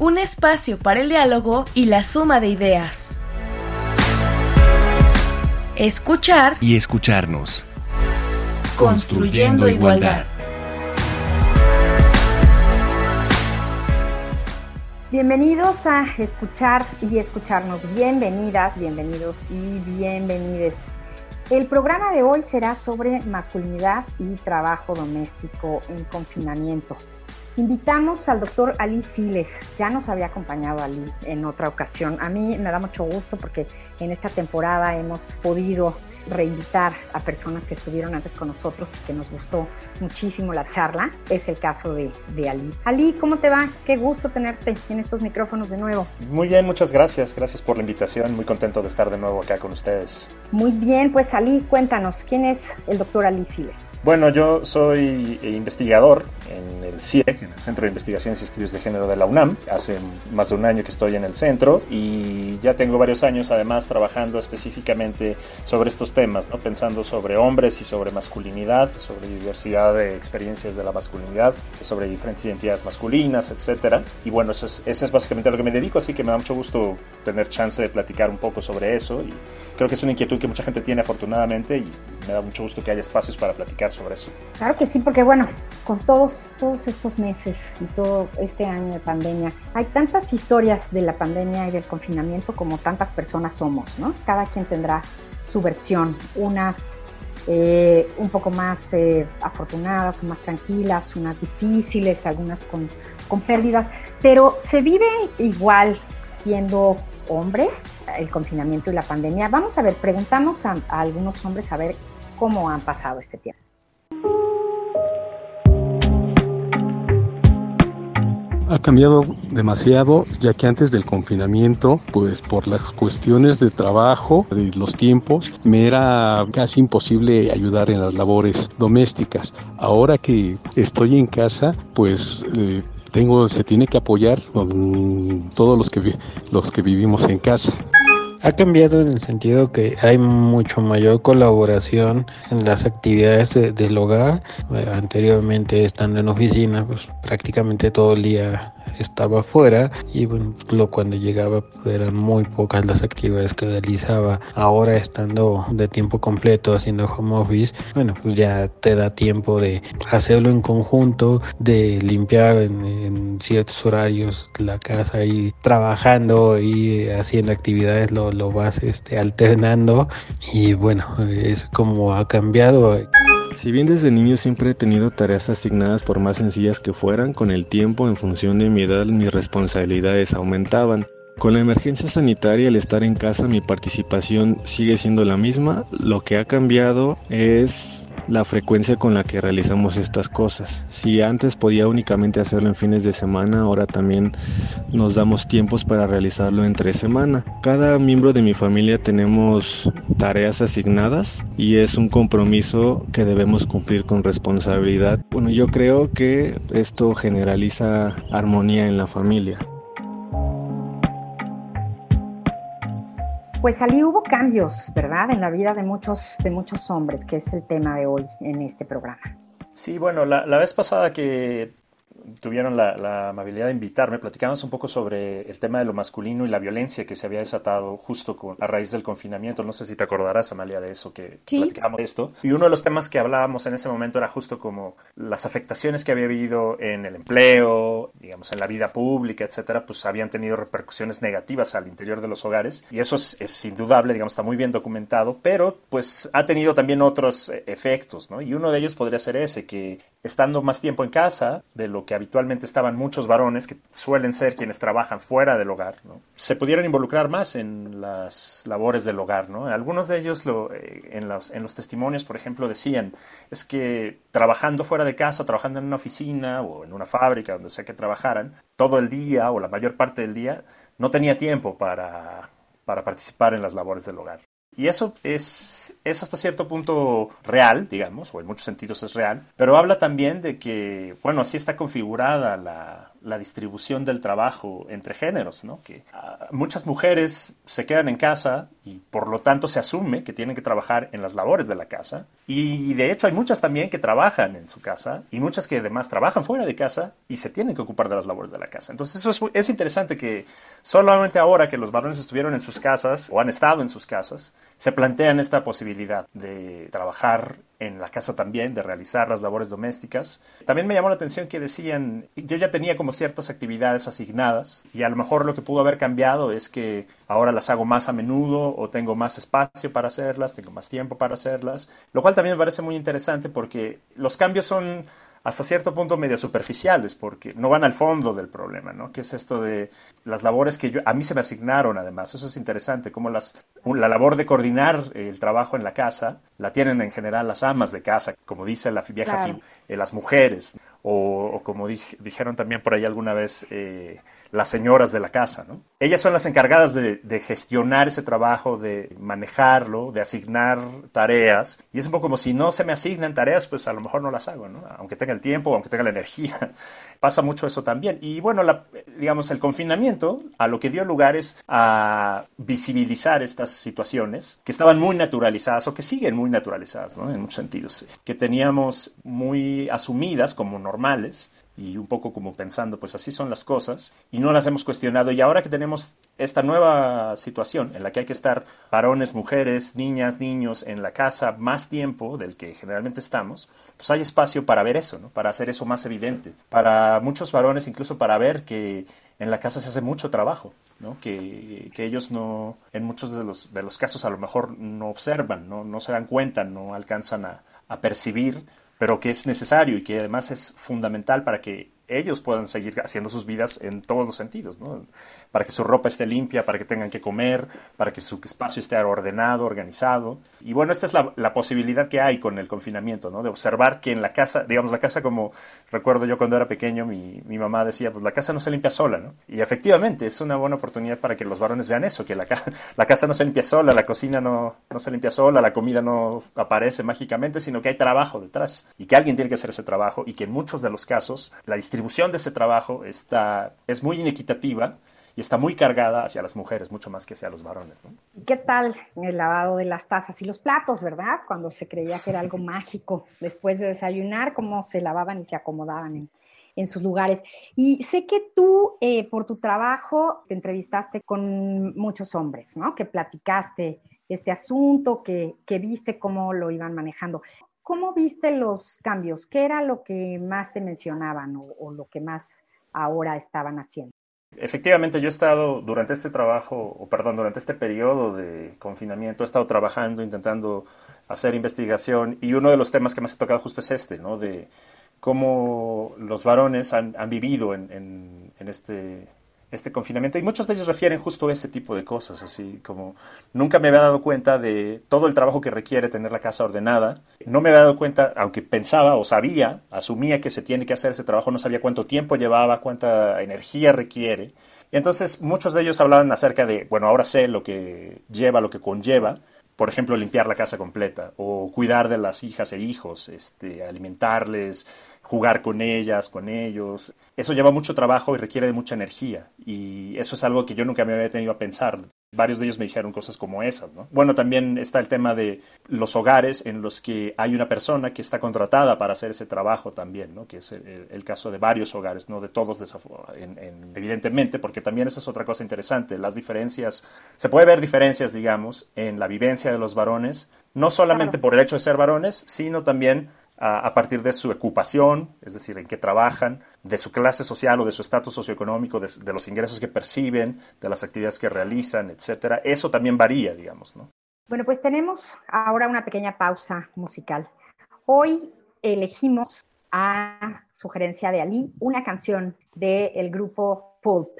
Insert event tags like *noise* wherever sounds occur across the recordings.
un espacio para el diálogo y la suma de ideas. Escuchar y escucharnos. Construyendo, igualdad. Bienvenidos a escuchar y escucharnos. Bienvenidas, bienvenidos y bienvenides. El programa de hoy será sobre masculinidad y trabajo doméstico en confinamiento. Invitamos al doctor Ali Siles. Ya nos había acompañado Ali en otra ocasión. A mí me da mucho gusto porque en esta temporada hemos podido reinvitar a personas que estuvieron antes con nosotros y que nos gustó muchísimo la charla. Es el caso de, de, Ali. Ali, ¿cómo te va? Qué gusto tenerte en estos micrófonos de nuevo. Muy bien, muchas gracias. Gracias por la invitación. Muy contento de estar de nuevo acá con ustedes. Muy bien, pues Ali, cuéntanos, ¿quién es el doctor Ali Siles? Bueno, yo soy investigador en el CIEG, en el Centro de Investigaciones y Estudios de Género de la UNAM. Hace más de un año que estoy en el centro y ya tengo varios años además trabajando específicamente sobre estos temas, ¿no? pensando sobre hombres y sobre masculinidad, sobre diversidad de experiencias de la masculinidad, sobre diferentes identidades masculinas, etc. Y bueno, eso es, eso es básicamente a lo que me dedico, así que me da mucho gusto tener chance de platicar un poco sobre eso y creo que es una inquietud que mucha gente tiene afortunadamente y me da mucho gusto que haya espacios para platicar sobre eso. Claro que sí, porque bueno, con todos, todos estos meses y todo este año de pandemia, hay tantas historias de la pandemia y del confinamiento como tantas personas somos, ¿no? Cada quien tendrá su versión, unas eh, un poco más eh, afortunadas o más tranquilas, unas difíciles, algunas con, pérdidas, pero se vive igual siendo hombre, el confinamiento y la pandemia. Vamos a ver, preguntamos a algunos hombres a ver cómo han pasado este tiempo. Ha cambiado demasiado, ya que antes del confinamiento, pues por las cuestiones de trabajo y los tiempos, me era casi imposible ayudar en las labores domésticas. Ahora que estoy en casa, pues eh, tengo, se tiene que apoyar con todos los que, los que vivimos en casa. Ha cambiado en el sentido que hay mucho mayor colaboración en las actividades de, del hogar. Eh, anteriormente estando en oficina, pues prácticamente todo el día estaba afuera y lo, cuando llegaba eran muy pocas las actividades que realizaba. Ahora estando de tiempo completo haciendo home office, bueno, pues ya te da tiempo de hacerlo en conjunto, de limpiar en, en ciertos horarios la casa y trabajando y haciendo actividades lo, lo vas este, alternando y bueno, es como ha cambiado. Si bien desde niño siempre he tenido tareas asignadas por más sencillas que fueran, con el tiempo, en función de mi edad, mis responsabilidades aumentaban. Con la emergencia sanitaria, al estar en casa, mi participación sigue siendo la misma. Lo que ha cambiado es la frecuencia con la que realizamos estas cosas. Si antes podía únicamente hacerlo en fines de semana, ahora también nos damos tiempos para realizarlo entre semana. Cada miembro de mi familia tenemos tareas asignadas y es un compromiso que debemos cumplir con responsabilidad. Bueno, yo creo que esto generaliza armonía en la familia. Pues allí hubo cambios, ¿verdad? En la vida de muchos, de muchos hombres, que es el tema de hoy en este programa. Sí, bueno, la, la vez pasada que tuvieron la, la, amabilidad de invitarme, platicamos un poco sobre el tema de lo masculino y la violencia que se había desatado justo con, a raíz del confinamiento. No sé si te acordarás, Amalia, de eso que sí. platicamos de esto. Y uno de los temas que hablábamos en ese momento era justo como las afectaciones que había habido en el empleo, digamos, en la vida pública, etcétera, pues habían tenido repercusiones negativas al interior de los hogares. Y eso es, es indudable, digamos, está muy bien documentado, pero pues ha tenido también otros efectos, ¿no? Y uno de ellos podría ser ese, que estando más tiempo en casa de lo que habitualmente estaban muchos varones, que suelen ser quienes trabajan fuera del hogar, se pudieran involucrar más en las labores del hogar. ¿no? Algunos de ellos lo, eh, en, los, en los testimonios, por ejemplo, decían, es que trabajando fuera de casa, trabajando en una oficina o en una fábrica, donde sea que trabajaran, todo el día o la mayor parte del día, no tenía tiempo para para participar en las labores del hogar. Y eso es, es hasta cierto punto real, digamos, o en muchos sentidos es real, pero habla también de que, bueno, así está configurada la, la distribución del trabajo entre géneros, ¿no? Que ah, muchas mujeres se quedan en casa y por lo tanto se asume que tienen que trabajar en las labores de la casa. Y de hecho hay muchas también que trabajan en su casa y muchas que además trabajan fuera de casa y se tienen que ocupar de las labores de la casa. Entonces eso es, es interesante que solamente ahora que los varones estuvieron en sus casas o han estado en sus casas, se plantean esta posibilidad de trabajar en la casa también, de realizar las labores domésticas. También me llamó la atención que decían, yo ya tenía como ciertas actividades asignadas y a lo mejor lo que pudo haber cambiado es que ahora las hago más a menudo o tengo más espacio para hacerlas, tengo más tiempo para hacerlas, lo cual también me parece muy interesante porque los cambios son hasta cierto punto medio superficiales, porque no van al fondo del problema, ¿no? Que es esto de las labores que yo, a mí se me asignaron, además. Eso es interesante, como las, la labor de coordinar el trabajo en la casa la tienen en general las amas de casa, como dice la vieja, eh, las mujeres, o, como dijeron también por ahí alguna vez, eh, las señoras de la casa, ¿no? Ellas son las encargadas de, gestionar ese trabajo, de manejarlo, de asignar tareas. Y es un poco como si no se me asignan tareas, pues a lo mejor no las hago, ¿no? Aunque tenga el tiempo, aunque tenga la energía. *laughs* Pasa mucho eso también. Y bueno, digamos, el confinamiento a lo que dio lugar es a visibilizar estas situaciones que estaban muy naturalizadas o que siguen muy naturalizadas, ¿no? En muchos sentidos. Que teníamos muy asumidas como normales y un poco como pensando, pues así son las cosas, y no las hemos cuestionado. Y ahora que tenemos esta nueva situación en la que hay que estar varones, mujeres, niñas, niños en la casa más tiempo del que generalmente estamos, pues hay espacio para ver eso, ¿no? para hacer eso más evidente. Para muchos varones, incluso para ver que en la casa se hace mucho trabajo, ¿no? que, que ellos no, en muchos de los, de los casos a lo mejor no observan, no, no se dan cuenta, no alcanzan a, a percibir pero que es necesario y que además es fundamental para que ellos puedan seguir haciendo sus vidas en todos los sentidos, ¿no? Para que su ropa esté limpia, para que tengan que comer, para que su espacio esté ordenado, organizado. Y bueno, esta es la, la, posibilidad que hay con el confinamiento, ¿no? De observar que en la casa, digamos, la casa como recuerdo yo cuando era pequeño, mi, mamá decía, pues la casa no se limpia sola, ¿no? Y efectivamente es una buena oportunidad para que los varones vean eso, que la, *laughs* la casa no se limpia sola, la cocina no, no se limpia sola, la comida no aparece mágicamente, sino que hay trabajo detrás y que alguien tiene que hacer ese trabajo y que en muchos de los casos la distribución distribución de ese trabajo está, es muy inequitativa y está muy cargada hacia las mujeres, mucho más que hacia los varones. ¿Qué tal el lavado de las tazas y los platos, verdad? Cuando se creía que era algo *laughs* mágico, después de desayunar, cómo se lavaban y se acomodaban en, en sus lugares. Y sé que tú, eh, por tu trabajo, te entrevistaste con muchos hombres, ¿no? Que platicaste este asunto, que, que viste cómo lo iban manejando. ¿Cómo viste los cambios? ¿Qué era lo que más te mencionaban o, lo que más ahora estaban haciendo? Efectivamente, yo he estado durante este trabajo, o perdón, durante este periodo de confinamiento, he estado trabajando, intentando hacer investigación y uno de los temas que más he tocado justo es este, ¿no? De cómo los varones han, vivido en, en, este este confinamiento y muchos de ellos refieren justo a ese tipo de cosas, así como nunca me había dado cuenta de todo el trabajo que requiere tener la casa ordenada, no me había dado cuenta, aunque pensaba o sabía, asumía que se tiene que hacer ese trabajo, no sabía cuánto tiempo llevaba, cuánta energía requiere. Y entonces muchos de ellos hablaban acerca de, bueno, ahora sé lo que lleva, lo que conlleva, por ejemplo, limpiar la casa completa o cuidar de las hijas e hijos, este, alimentarles, jugar con ellas, con ellos. Eso lleva mucho trabajo y requiere de mucha energía. Y eso es algo que yo nunca me había tenido a pensar. Varios de ellos me dijeron cosas como esas, ¿no? Bueno, también está el tema de los hogares en los que hay una persona que está contratada para hacer ese trabajo también, ¿no? Que es el, caso de varios hogares, no de todos, evidentemente, porque también esa es otra cosa interesante. Las diferencias, se puede ver diferencias, digamos, en la vivencia de los varones, no solamente por el hecho de ser varones, sino también a, partir de su ocupación, es decir, en qué trabajan, de su clase social o de su estatus socioeconómico, de, los ingresos que perciben, de las actividades que realizan, etcétera. Eso también varía, digamos, ¿no? Bueno, pues tenemos ahora una pequeña pausa musical. Hoy elegimos a sugerencia de Ali una canción del grupo Pulp.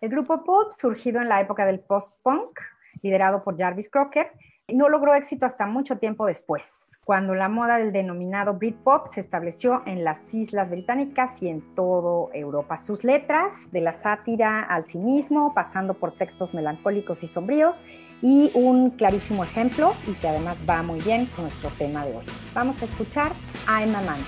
El grupo Pulp, surgido en la época del post-punk, liderado por Jarvis Crocker, No logró éxito hasta mucho tiempo después, cuando la moda del denominado Britpop se estableció en las Islas Británicas y en todo Europa. Sus letras, de la sátira al cinismo, pasando por textos melancólicos y sombríos, y un clarísimo ejemplo, y que además va muy bien con nuestro tema de hoy. Vamos a escuchar a Emma Man.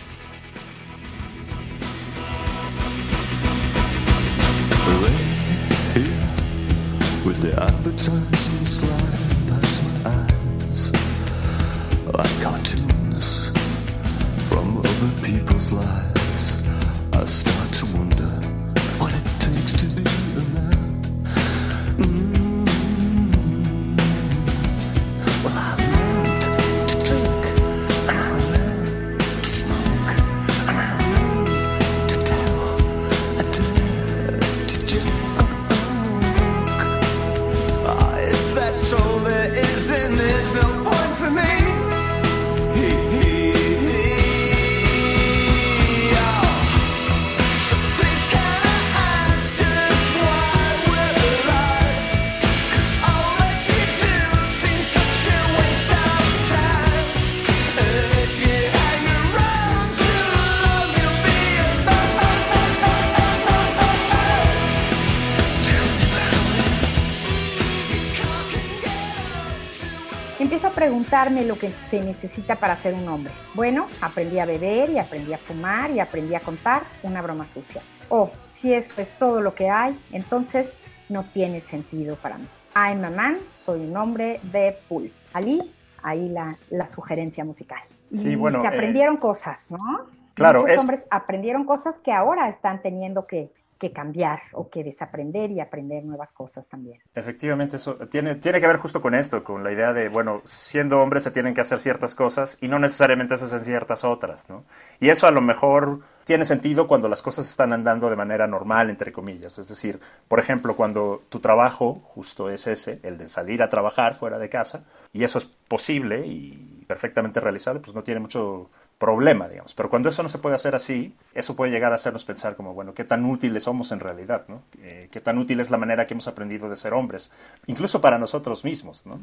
Cartoons from other people's lives. I start Preguntarme lo que se necesita para ser un hombre. Bueno, aprendí a beber y aprendí a fumar y aprendí a contar una broma sucia. Oh, si eso es todo lo que hay, entonces no tiene sentido para mí. I'm a man, soy un hombre de pool. Ali, ahí la, la sugerencia musical. Sí, y bueno, se eh, aprendieron cosas, ¿no? Claro, Muchos es- hombres aprendieron cosas que ahora están teniendo que, que cambiar o que desaprender y aprender nuevas cosas también. Efectivamente, eso tiene, tiene que ver justo con esto, con la idea de, bueno, siendo hombres se tienen que hacer ciertas cosas y no necesariamente se hacen ciertas otras, ¿no? Y eso a lo mejor tiene sentido cuando las cosas están andando de manera normal, entre comillas. Es decir, por ejemplo, cuando tu trabajo justo es ese, el de salir a trabajar fuera de casa, y eso es posible y perfectamente realizable, pues no tiene mucho problema, digamos. Pero cuando eso no se puede hacer así, eso puede llegar a hacernos pensar como, bueno, qué tan útiles somos en realidad, ¿no? Eh, qué tan útil es la manera que hemos aprendido de ser hombres, incluso para nosotros mismos, ¿no?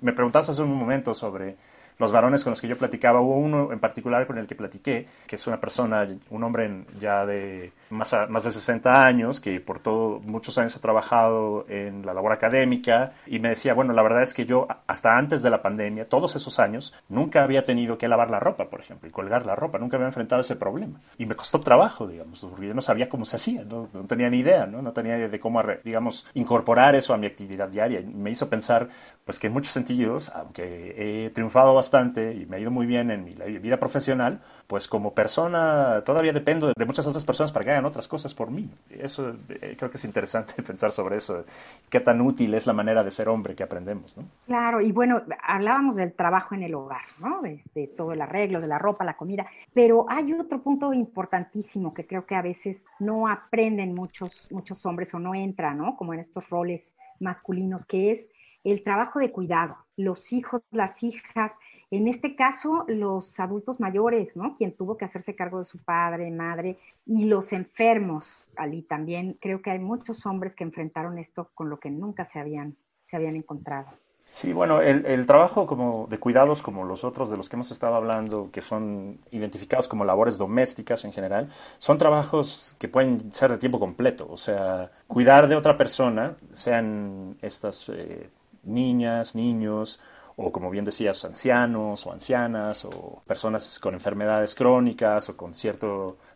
Me preguntabas hace un momento sobre los varones con los que yo platicaba, hubo uno en particular con el que platiqué, que es una persona, un hombre ya de más, a- más de 60 años, que por todo, muchos años ha trabajado en la labor académica, y me decía, bueno, la verdad es que yo hasta antes de la pandemia, todos esos años, nunca había tenido que lavar la ropa, por ejemplo, y colgar la ropa, nunca había enfrentado ese problema. Y me costó trabajo, digamos, porque yo no sabía cómo se hacía, no, no tenía ni idea, ¿no? No tenía idea de cómo, digamos, incorporar eso a mi actividad diaria. Y me hizo pensar, pues que en muchos sentidos, aunque he triunfado bastante y me ha ido muy bien en mi vida profesional, pues como persona todavía dependo de, muchas otras personas para que hagan otras cosas por mí. Eso eh, creo que es interesante *laughs* pensar sobre eso, qué tan útil es la manera de ser hombre que aprendemos, ¿no? Claro, y bueno, hablábamos del trabajo en el hogar, ¿no? De, de todo el arreglo, de la ropa, la comida, pero hay otro punto importantísimo que creo que a veces no aprenden muchos, muchos hombres o no entran, ¿no? Como en estos roles masculinos, que es el trabajo de cuidado, los hijos, las hijas, en este caso los adultos mayores, ¿no? Quien tuvo que hacerse cargo de su padre, madre, y los enfermos, Ali también, creo que hay muchos hombres que enfrentaron esto con lo que nunca se habían, se habían encontrado. Sí, bueno, el, trabajo como de cuidados, como los otros de los que hemos estado hablando, que son identificados como labores domésticas en general, son trabajos que pueden ser de tiempo completo. O sea, cuidar de otra persona, sean estas eh, niñas, niños, o como bien decías, ancianos o ancianas, o personas con enfermedades crónicas o con cierta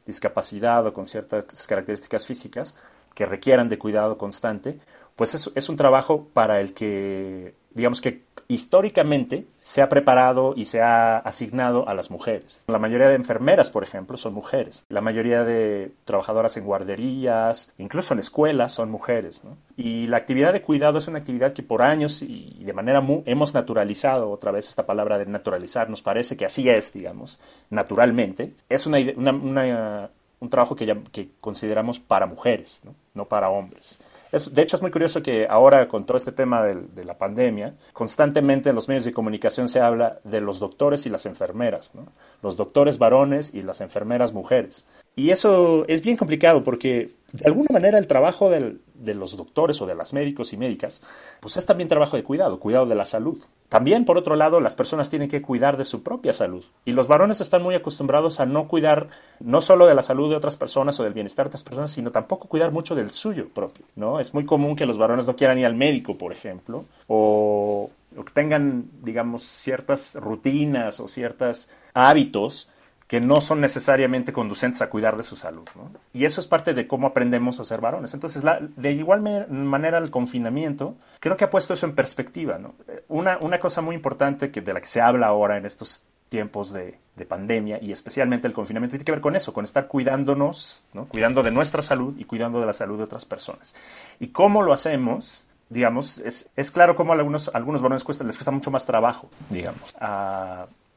discapacidad o con ciertas características físicas que requieran de cuidado constante, pues es, es un trabajo para el que, digamos que históricamente se ha preparado y se ha asignado a las mujeres. La mayoría de enfermeras, por ejemplo, son mujeres. La mayoría de trabajadoras en guarderías, incluso en escuelas, son mujeres. ¿no? Y la actividad de cuidado es una actividad que por años y de manera muy, hemos naturalizado, otra vez esta palabra de naturalizar, nos parece que así es, digamos, naturalmente. Es una, una, una un trabajo que, ya, que consideramos para mujeres, ¿no? no para hombres. Es, de hecho, es muy curioso que ahora, con todo este tema de, la pandemia, constantemente en los medios de comunicación se habla de los doctores y las enfermeras, los doctores varones y las enfermeras mujeres. Y eso es bien complicado porque, de alguna manera, el trabajo del, de los doctores o de las médicos y médicas, pues es también trabajo de cuidado, cuidado de la salud. También, por otro lado, las personas tienen que cuidar de su propia salud. Y los varones están muy acostumbrados a no cuidar no solo de la salud de otras personas o del bienestar de otras personas, sino tampoco cuidar mucho del suyo propio, ¿no? Es muy común que los varones no quieran ir al médico, por ejemplo, o, o tengan, digamos, ciertas rutinas o ciertos hábitos que no son necesariamente conducentes a cuidar de su salud. ¿no? Y eso es parte de cómo aprendemos a ser varones. Entonces, la, de igual manera, el confinamiento creo que ha puesto eso en perspectiva. ¿no? Una, una, cosa muy importante que, de la que se habla ahora en estos tiempos de, de, pandemia y especialmente el confinamiento tiene que ver con eso, con estar cuidándonos, ¿no? cuidando de nuestra salud y cuidando de la salud de otras personas. ¿Y cómo lo hacemos? Digamos, es, es claro cómo a algunos, a algunos varones cuesta, les cuesta mucho más trabajo, digamos,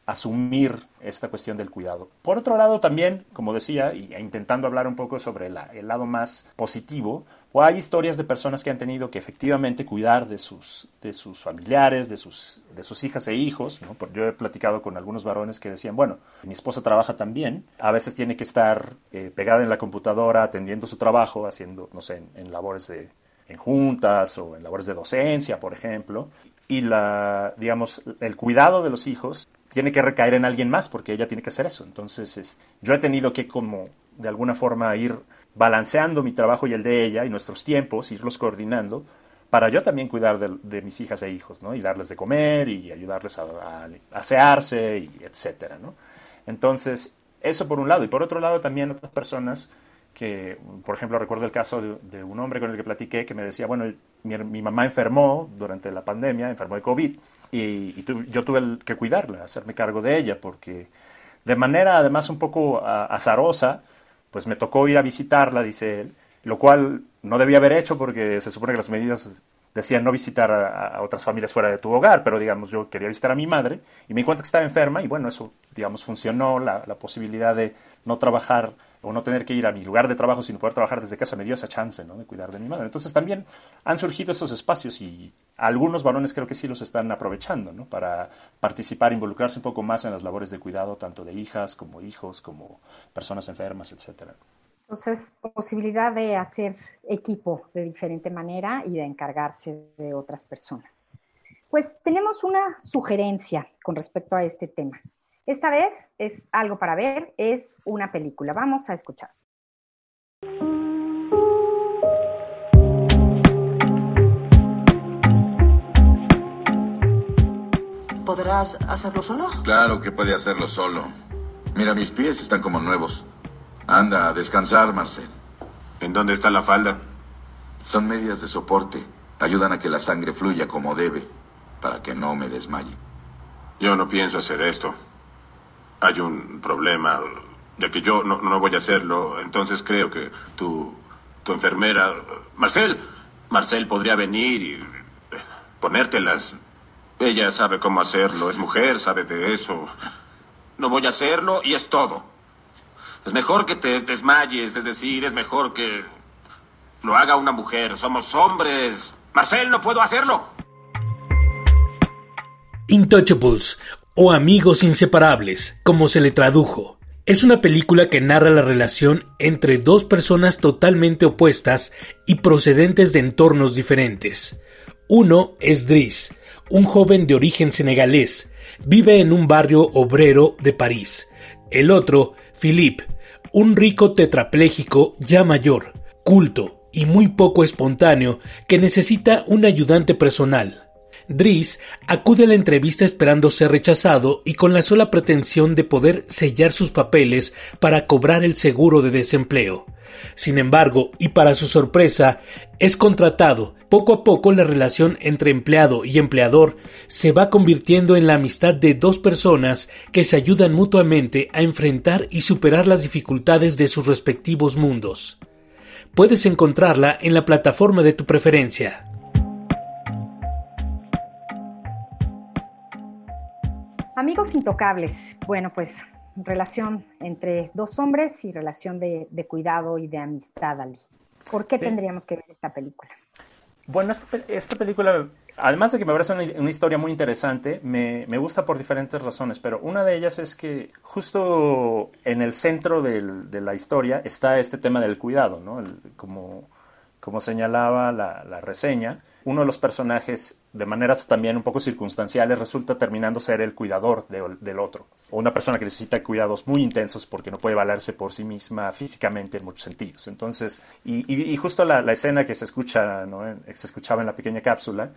asumir esta cuestión del cuidado. Por otro lado, también, como decía, y intentando hablar un poco sobre la, el lado más positivo, o hay historias de personas que han tenido que efectivamente cuidar de sus, de sus familiares, de sus, de sus hijas e hijos. ¿no? Yo he platicado con algunos varones que decían, bueno, mi esposa trabaja también, a veces tiene que estar eh, pegada en la computadora atendiendo su trabajo, haciendo, no sé, en, en labores de, en juntas o en labores de docencia, por ejemplo, y la, digamos, el cuidado de los hijos tiene que recaer en alguien más porque ella tiene que hacer eso. Entonces, es, yo he tenido que como de alguna forma ir balanceando mi trabajo y el de ella y nuestros tiempos, irlos coordinando para yo también cuidar de, mis hijas e hijos, ¿no? Y darles de comer y ayudarles a asearse y etcétera, ¿no? Entonces, eso por un lado. Y por otro lado también otras personas que, por ejemplo, recuerdo el caso de, un hombre con el que platiqué que me decía, bueno, mi, mi mamá enfermó durante la pandemia, enfermó de COVID, y, y tu, yo tuve que cuidarla, hacerme cargo de ella, porque de manera además un poco a, azarosa, pues me tocó ir a visitarla, dice él, lo cual no debía haber hecho porque se supone que las medidas decían no visitar a, otras familias fuera de tu hogar, pero digamos yo quería visitar a mi madre y me di cuenta que estaba enferma y bueno, eso digamos funcionó, la, la posibilidad de no trabajar o no tener que ir a mi lugar de trabajo, sino poder trabajar desde casa, me dio esa chance ¿no? de cuidar de mi madre. Entonces también han surgido esos espacios y algunos varones creo que sí los están aprovechando ¿no? para participar, involucrarse un poco más en las labores de cuidado, tanto de hijas como hijos, como personas enfermas, etcétera. Entonces, posibilidad de hacer equipo de diferente manera y de encargarse de otras personas. Pues tenemos una sugerencia con respecto a este tema. Esta vez es algo para ver, es una película. Vamos a escuchar. ¿Podrás hacerlo solo? Claro que puede hacerlo solo. Mira, mis pies están como nuevos. Anda, a descansar, Marcel. ¿En dónde está la falda? Son medias de soporte. Ayudan a que la sangre fluya como debe, para que no me desmaye. Yo no pienso hacer esto. Hay un problema, ya que yo no, no voy a hacerlo. Entonces creo que tu, tu enfermera... Marcel, Marcel podría venir y ponértelas. Ella sabe cómo hacerlo, es mujer, sabe de eso. No voy a hacerlo y es todo. Es mejor que te desmayes, es decir, es mejor que lo haga una mujer. Somos hombres. Marcel, no puedo hacerlo. Intouchables o Amigos Inseparables, como se le tradujo. Es una película que narra la relación entre dos personas totalmente opuestas y procedentes de entornos diferentes. Uno es Driss, un joven de origen senegalés, vive en un barrio obrero de París. El otro, Philippe, un rico tetrapléjico ya mayor, culto y muy poco espontáneo que necesita un ayudante personal. Driss acude a la entrevista esperando ser rechazado y con la sola pretensión de poder sellar sus papeles para cobrar el seguro de desempleo. Sin embargo, y para su sorpresa, es contratado. Poco a poco la relación entre empleado y empleador se va convirtiendo en la amistad de dos personas que se ayudan mutuamente a enfrentar y superar las dificultades de sus respectivos mundos. Puedes encontrarla en la plataforma de tu preferencia. Amigos intocables. Bueno, pues relación entre dos hombres y relación de, de cuidado y de amistad, Ali. ¿Por qué sí. tendríamos que ver esta película? Bueno, esta, esta película, además de que me parece una, una historia muy interesante, me, me, gusta por diferentes razones, pero una de ellas es que justo en el centro del, de la historia está este tema del cuidado, ¿no? El, como como señalaba la, reseña, uno de los personajes, de maneras también un poco circunstanciales, resulta terminando ser el cuidador de- del otro. O una persona que necesita cuidados muy intensos porque no puede valerse por sí misma físicamente en muchos sentidos. Entonces, y, justo la, escena que se escucha, se escuchaba en la pequeña cápsula,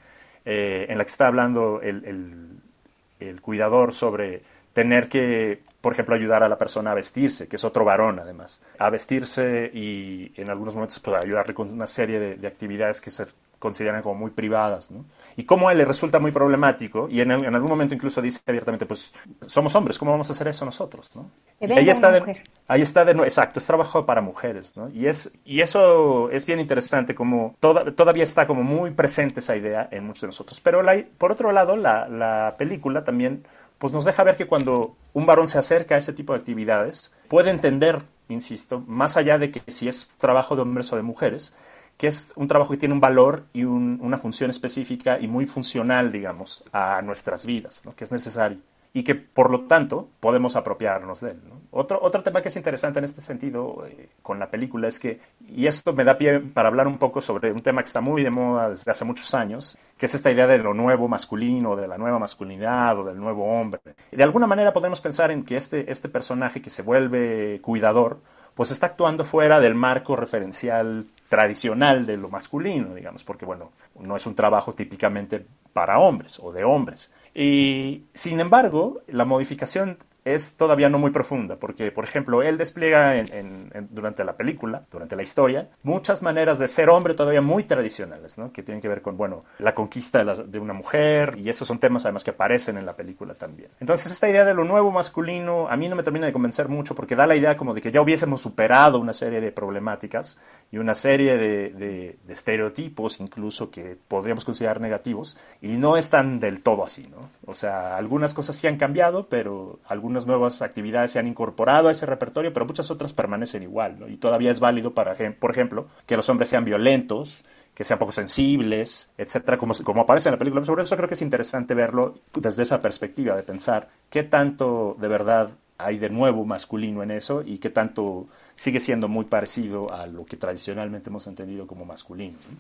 eh, en la que está hablando el cuidador sobre tener que, por ejemplo, ayudar a la persona a vestirse, que es otro varón además, a vestirse y en algunos momentos pues, ayudarle con una serie de, de actividades que se consideran como muy privadas, ¿no? Y cómo a él le resulta muy problemático y en, en algún momento incluso dice abiertamente, pues somos hombres, ¿cómo vamos a hacer eso nosotros, ¿no? Y ahí está de. Ahí está de nuevo, exacto, es trabajo para mujeres, ¿no? Y, es, y eso es bien interesante, como toda- todavía está como muy presente esa idea en muchos de nosotros. Pero la- por otro lado, la, la película también pues nos deja ver que cuando un varón se acerca a ese tipo de actividades, puede entender, insisto, más allá de que si es trabajo de hombres o de mujeres, que es un trabajo que tiene un valor y un- una función específica y muy funcional, digamos, a nuestras vidas, ¿no? que es necesario y que por lo tanto podemos apropiarnos de él. Otro, otro tema que es interesante en este sentido eh, con la película es que, y esto me da pie para hablar un poco sobre un tema que está muy de moda desde hace muchos años, que es esta idea de lo nuevo masculino, de la nueva masculinidad o del nuevo hombre. De alguna manera podemos pensar en que este, este personaje que se vuelve cuidador, pues está actuando fuera del marco referencial tradicional de lo masculino, digamos, porque bueno, no es un trabajo típicamente para hombres o de hombres. Y sin embargo, la modificación es todavía no muy profunda, porque, por ejemplo, él despliega en- en- en- durante la película, durante la historia, muchas maneras de ser hombre todavía muy tradicionales, ¿no? que tienen que ver con, bueno, la conquista de, la- de una mujer, y esos son temas además que aparecen en la película también. Entonces, esta idea de lo nuevo masculino a mí no me termina de convencer mucho, porque da la idea como de que ya hubiésemos superado una serie de problemáticas y una serie de, de- de estereotipos incluso que podríamos considerar negativos, y no están del todo así, ¿no? O sea, algunas cosas sí han cambiado, pero algunas nuevas actividades se han incorporado a ese repertorio, pero muchas otras permanecen igual, ¿no? Y todavía es válido para, por ejemplo, que los hombres sean violentos, que sean poco sensibles, etcétera, como, aparece en la película. Sobre eso creo que es interesante verlo desde esa perspectiva, de pensar qué tanto de verdad hay de nuevo masculino en eso y qué tanto sigue siendo muy parecido a lo que tradicionalmente hemos entendido como masculino. ¿no?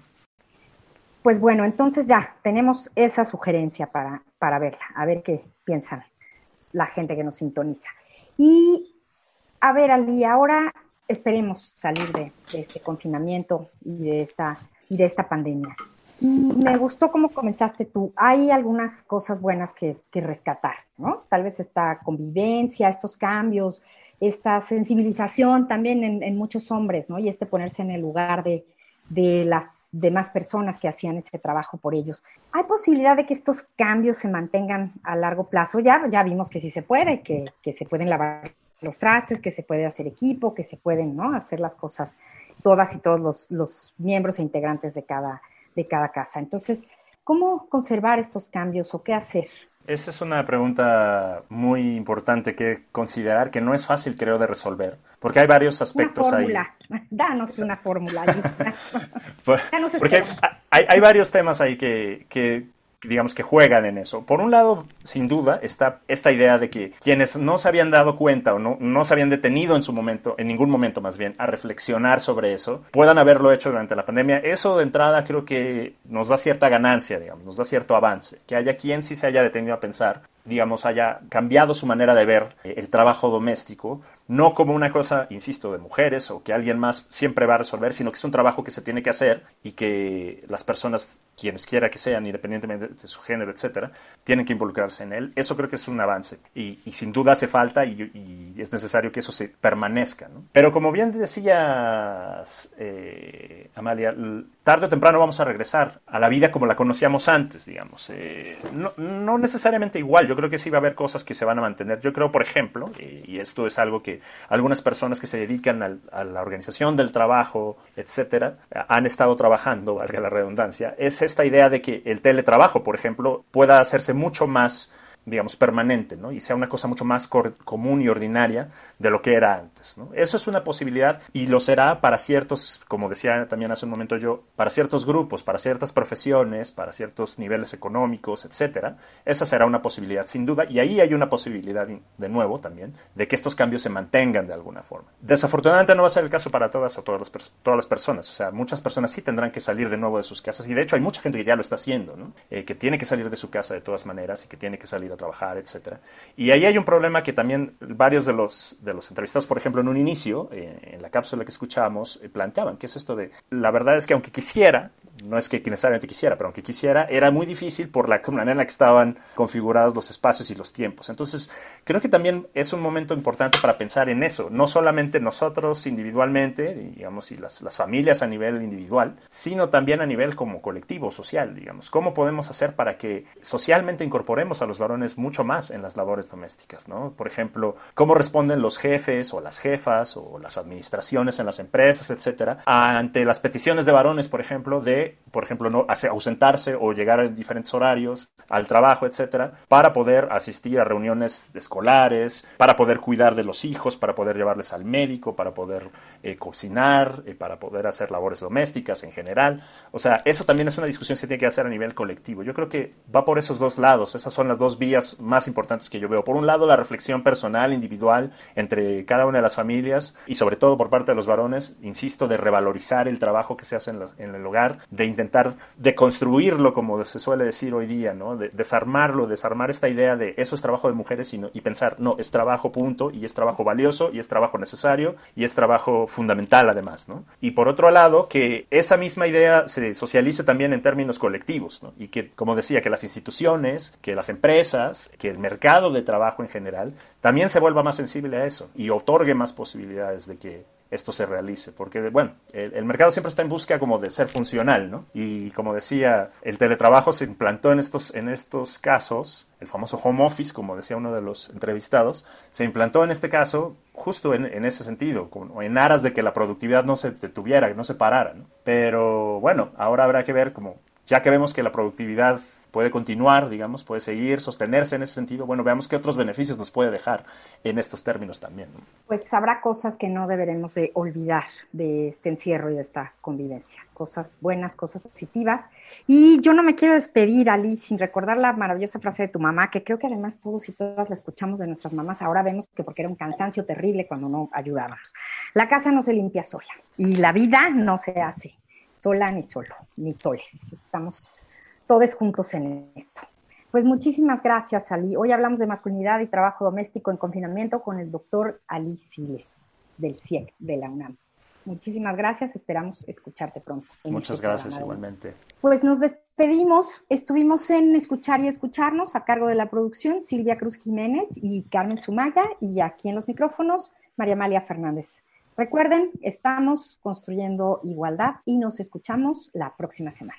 Pues bueno, entonces ya tenemos esa sugerencia para, para verla, a ver qué piensan la gente que nos sintoniza. Y a ver, Ali, ahora esperemos salir de, este confinamiento y de esta, y de esta pandemia. Y me gustó cómo comenzaste tú. Hay algunas cosas buenas que, que rescatar, ¿no? Tal vez esta convivencia, estos cambios, esta sensibilización también en, en muchos hombres, ¿no? Y este ponerse en el lugar de, de las demás personas que hacían ese trabajo por ellos. ¿Hay posibilidad de que estos cambios se mantengan a largo plazo? Ya, ya vimos que sí se puede, que, que se pueden lavar los trastes, que se puede hacer equipo, que se pueden ¿no? hacer las cosas todas y todos los, los miembros e integrantes de cada, de cada casa. Entonces, ¿cómo conservar estos cambios o qué hacer? Esa es una pregunta muy importante que considerar, que no es fácil, creo, de resolver, porque hay varios Una aspectos ahí. fórmula. Danos una fórmula. allí. *laughs* Por- Ya nos Porque hay, hay- hay varios temas ahí que, que, digamos, que juegan en eso. Por un lado, sin duda, está esta idea de que quienes no se habían dado cuenta o no, no se habían detenido en su momento, en ningún momento más bien, a reflexionar sobre eso, puedan haberlo hecho durante la pandemia. Eso de entrada creo que nos da cierta ganancia, digamos, nos da cierto avance. Que haya quien sí se haya detenido a pensar digamos, haya cambiado su manera de ver eh, el trabajo doméstico, no como una cosa, insisto, de mujeres o que alguien más siempre va a resolver, sino que es un trabajo que se tiene que hacer y que las personas, quienes quiera que sean, independientemente de su género, etcétera, tienen que involucrarse en él. Eso creo que es un avance y, sin duda hace falta y, es necesario que eso se permanezca. Pero como bien decías, eh, Amalia, tarde o temprano vamos a regresar a la vida como la conocíamos antes, digamos. Eh, no, no necesariamente igual, yo creo que sí va a haber cosas que se van a mantener. Yo creo, por ejemplo, eh, y esto es algo que algunas personas que se dedican a la organización del trabajo, etcétera, han estado trabajando, valga la redundancia, es esta idea de que el teletrabajo, por ejemplo, pueda hacerse mucho más digamos, permanente, ¿no? Y sea una cosa mucho más común y ordinaria de lo que era antes, ¿no? Eso es una posibilidad y lo será para ciertos, como decía también hace un momento yo, para ciertos grupos, para ciertas profesiones, para ciertos niveles económicos, etcétera. Esa será una posibilidad, sin duda, y ahí hay una posibilidad, de nuevo también, de que estos cambios se mantengan de alguna forma. Desafortunadamente no va a ser el caso para todas o todas las, todas las personas, o sea, muchas personas sí tendrán que salir de nuevo de sus casas y de hecho hay mucha gente que ya lo está haciendo, ¿no? Eh, que tiene que salir de su casa de todas maneras y que tiene que salir a trabajar, etcétera. Y ahí hay un problema que también varios de los, de los entrevistados, por ejemplo, en un inicio, eh, en la cápsula que escuchábamos, eh, planteaban, que es esto de, la verdad es que aunque quisiera, no es que necesariamente quisiera, pero aunque quisiera, era muy difícil por la *laughs* manera en la que estaban configurados los espacios y los tiempos. Entonces, creo que también es un momento importante para pensar en eso, no solamente nosotros individualmente, digamos, y las, las familias a nivel individual, sino también a nivel como colectivo, social, digamos. ¿Cómo podemos hacer para que socialmente incorporemos a los varones mucho más en las labores domésticas, ¿no? Por ejemplo, cómo responden los jefes o las jefas o las administraciones en las empresas, etcétera, ante las peticiones de varones, por ejemplo, de por ejemplo, no ausentarse o llegar en diferentes horarios al trabajo, etcétera, para poder asistir a reuniones escolares, para poder cuidar de los hijos, para poder llevarles al médico, para poder eh, cocinar, eh, para poder hacer labores domésticas en general. O sea, eso también es una discusión que se tiene que hacer a nivel colectivo. Yo creo que va por esos dos lados. Esas son las dos vías más importantes que yo veo. Por un lado, la reflexión personal, individual, entre cada una de las familias y sobre todo por parte de los varones, insisto, de revalorizar el trabajo que se hace en, en el hogar, de intentar deconstruirlo, como se suele decir hoy día, ¿no? De, desarmarlo, desarmar esta idea de eso es trabajo de mujeres y, y pensar, no, es trabajo punto, y es trabajo valioso, y es trabajo necesario, y es trabajo fundamental además, ¿no? Y por otro lado, que esa misma idea se socialice también en términos colectivos, ¿no? Y que, como decía, que las instituciones, que las empresas, que el mercado de trabajo en general, también se vuelva más sensible a eso y otorgue más posibilidades de que esto se realice, porque bueno, el, mercado siempre está en busca como de ser funcional, ¿no? Y como decía, el teletrabajo se implantó en estos, en estos casos, el famoso home office, como decía uno de los entrevistados, se implantó en este caso justo en, ese sentido, como en aras de que la productividad no se detuviera, no se parara. Pero bueno, ahora habrá que ver como, ya que vemos que la productividad puede continuar, digamos, puede seguir, sostenerse en ese sentido. Bueno, veamos qué otros beneficios nos puede dejar en estos términos también. Pues habrá cosas que no deberemos de olvidar de este encierro y de esta convivencia. Cosas buenas, cosas positivas. Y yo no me quiero despedir, Ali, sin recordar la maravillosa frase de tu mamá, que creo que además todos y todas la escuchamos de nuestras mamás. Ahora vemos que porque era un cansancio terrible cuando no ayudábamos. La casa no se limpia sola y la vida no se hace sola ni solo, ni soles. Estamos todos juntos en esto. Pues muchísimas gracias, Ali. Hoy hablamos de masculinidad y trabajo doméstico en confinamiento con el doctor Ali Siles, del CIEC, de la UNAM. Muchísimas gracias, esperamos escucharte pronto. Muchas este gracias, igualmente. Pues nos despedimos, estuvimos en Escuchar y Escucharnos a cargo de la producción Silvia Cruz Jiménez y Carmen Sumaya y aquí en los micrófonos María Amalia Fernández. Recuerden, estamos construyendo igualdad y nos escuchamos la próxima semana.